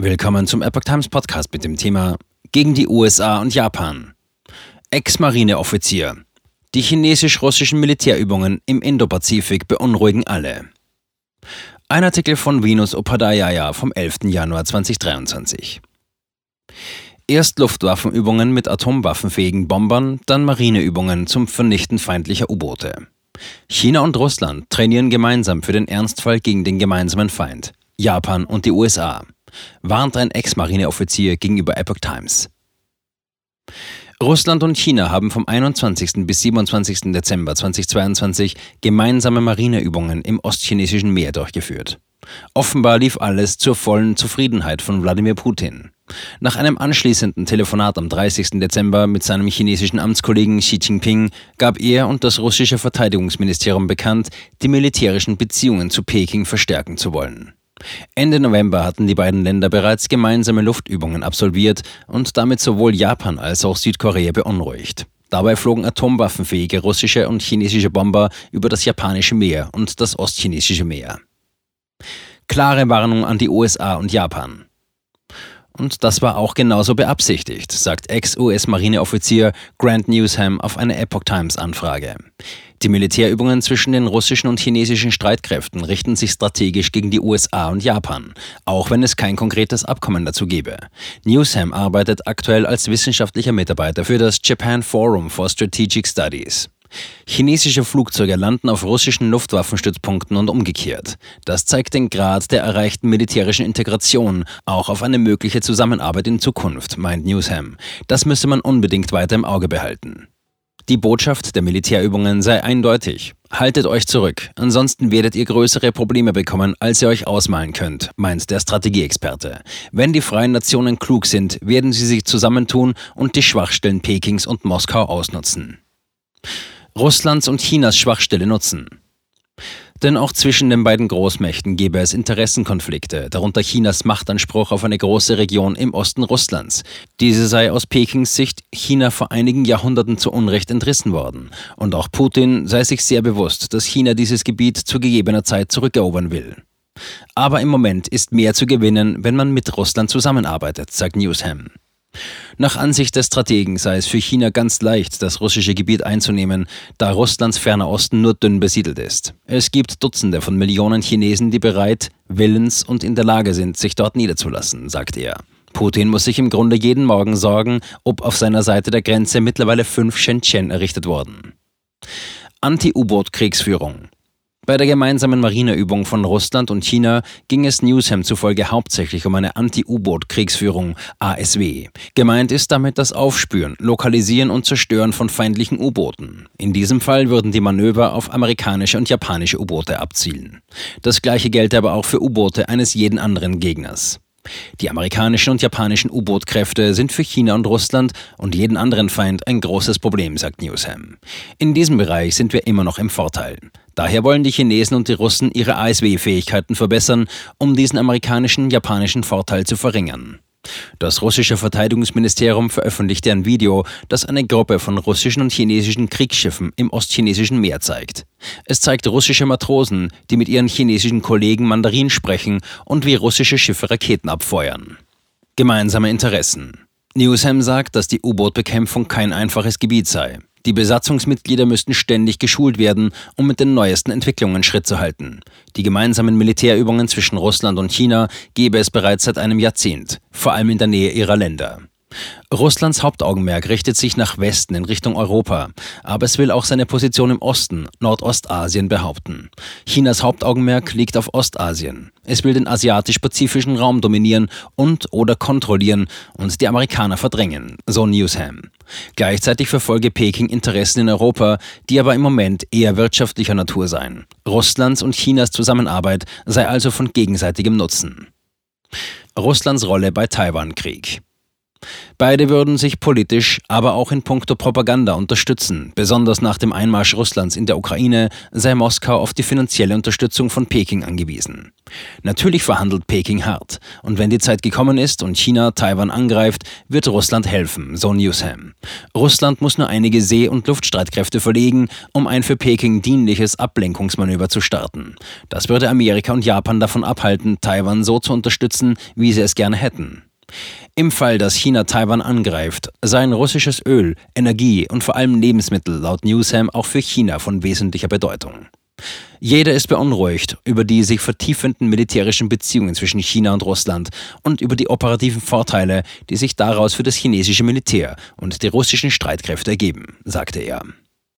Willkommen zum Epoch Times Podcast mit dem Thema Gegen die USA und Japan. Ex-Marineoffizier. Die chinesisch-russischen Militärübungen im Indopazifik beunruhigen alle. Ein Artikel von Venus Upadhyaya vom 11. Januar 2023. Erst Luftwaffenübungen mit atomwaffenfähigen Bombern, dann Marineübungen zum Vernichten feindlicher U-Boote. China und Russland trainieren gemeinsam für den Ernstfall gegen den gemeinsamen Feind, Japan und die USA, warnt ein Ex-Marineoffizier gegenüber Epoch Times. Russland und China haben vom 21. bis 27. Dezember 2022 gemeinsame Marineübungen im ostchinesischen Meer durchgeführt. Offenbar lief alles zur vollen Zufriedenheit von Wladimir Putin. Nach einem anschließenden Telefonat am 30. Dezember mit seinem chinesischen Amtskollegen Xi Jinping gab er und das russische Verteidigungsministerium bekannt, die militärischen Beziehungen zu Peking verstärken zu wollen. Ende November hatten die beiden Länder bereits gemeinsame Luftübungen absolviert und damit sowohl Japan als auch Südkorea beunruhigt. Dabei flogen atomwaffenfähige russische und chinesische Bomber über das japanische Meer und das ostchinesische Meer. Klare Warnung an die USA und Japan. Und das war auch genauso beabsichtigt, sagt Ex-US-Marineoffizier Grant Newsham auf eine Epoch Times Anfrage. Die Militärübungen zwischen den russischen und chinesischen Streitkräften richten sich strategisch gegen die USA und Japan, auch wenn es kein konkretes Abkommen dazu gebe. Newsham arbeitet aktuell als wissenschaftlicher Mitarbeiter für das Japan Forum for Strategic Studies. Chinesische Flugzeuge landen auf russischen Luftwaffenstützpunkten und umgekehrt. Das zeigt den Grad der erreichten militärischen Integration, auch auf eine mögliche Zusammenarbeit in Zukunft, meint Newsham. Das müsse man unbedingt weiter im Auge behalten. Die Botschaft der Militärübungen sei eindeutig. Haltet euch zurück, ansonsten werdet ihr größere Probleme bekommen, als ihr euch ausmalen könnt, meint der Strategieexperte. Wenn die freien Nationen klug sind, werden sie sich zusammentun und die Schwachstellen Pekings und Moskau ausnutzen. Russlands und Chinas Schwachstelle nutzen. Denn auch zwischen den beiden Großmächten gäbe es Interessenkonflikte, darunter Chinas Machtanspruch auf eine große Region im Osten Russlands. Diese sei aus Pekings Sicht China vor einigen Jahrhunderten zu Unrecht entrissen worden. Und auch Putin sei sich sehr bewusst, dass China dieses Gebiet zu gegebener Zeit zurückerobern will. Aber im Moment ist mehr zu gewinnen, wenn man mit Russland zusammenarbeitet, sagt Newsham. Nach Ansicht des Strategen sei es für China ganz leicht, das russische Gebiet einzunehmen, da Russlands ferner Osten nur dünn besiedelt ist. Es gibt Dutzende von Millionen Chinesen, die bereit, willens und in der Lage sind, sich dort niederzulassen, sagt er. Putin muss sich im Grunde jeden Morgen sorgen, ob auf seiner Seite der Grenze mittlerweile fünf Shenzhen errichtet wurden. Anti-U-Boot-Kriegsführung. Bei der gemeinsamen Marineübung von Russland und China ging es Newsham zufolge hauptsächlich um eine Anti-U-Boot-Kriegsführung ASW. Gemeint ist damit das Aufspüren, Lokalisieren und Zerstören von feindlichen U-Booten. In diesem Fall würden die Manöver auf amerikanische und japanische U-Boote abzielen. Das gleiche gelte aber auch für U-Boote eines jeden anderen Gegners. Die amerikanischen und japanischen U-Boot-Kräfte sind für China und Russland und jeden anderen Feind ein großes Problem, sagt Newsham. In diesem Bereich sind wir immer noch im Vorteil. Daher wollen die Chinesen und die Russen ihre ASW-Fähigkeiten verbessern, um diesen amerikanischen, japanischen Vorteil zu verringern. Das russische Verteidigungsministerium veröffentlichte ein Video, das eine Gruppe von russischen und chinesischen Kriegsschiffen im ostchinesischen Meer zeigt. Es zeigt russische Matrosen, die mit ihren chinesischen Kollegen Mandarin sprechen und wie russische Schiffe Raketen abfeuern. Gemeinsame Interessen. Newsham sagt, dass die U-Boot-Bekämpfung kein einfaches Gebiet sei. Die Besatzungsmitglieder müssten ständig geschult werden, um mit den neuesten Entwicklungen Schritt zu halten. Die gemeinsamen Militärübungen zwischen Russland und China gebe es bereits seit einem Jahrzehnt, vor allem in der Nähe ihrer Länder. Russlands Hauptaugenmerk richtet sich nach Westen in Richtung Europa, aber es will auch seine Position im Osten, Nordostasien behaupten. Chinas Hauptaugenmerk liegt auf Ostasien. Es will den asiatisch-pazifischen Raum dominieren und oder kontrollieren und die Amerikaner verdrängen, so Newsham. Gleichzeitig verfolge Peking Interessen in Europa, die aber im Moment eher wirtschaftlicher Natur seien. Russlands und Chinas Zusammenarbeit sei also von gegenseitigem Nutzen. Russlands Rolle bei Taiwan-Krieg. Beide würden sich politisch, aber auch in puncto Propaganda unterstützen. Besonders nach dem Einmarsch Russlands in der Ukraine sei Moskau auf die finanzielle Unterstützung von Peking angewiesen. Natürlich verhandelt Peking hart. Und wenn die Zeit gekommen ist und China Taiwan angreift, wird Russland helfen, so Newsham. Russland muss nur einige See- und Luftstreitkräfte verlegen, um ein für Peking dienliches Ablenkungsmanöver zu starten. Das würde Amerika und Japan davon abhalten, Taiwan so zu unterstützen, wie sie es gerne hätten. Im Fall, dass China Taiwan angreift, seien russisches Öl, Energie und vor allem Lebensmittel laut Newsham auch für China von wesentlicher Bedeutung. Jeder ist beunruhigt über die sich vertiefenden militärischen Beziehungen zwischen China und Russland und über die operativen Vorteile, die sich daraus für das chinesische Militär und die russischen Streitkräfte ergeben, sagte er.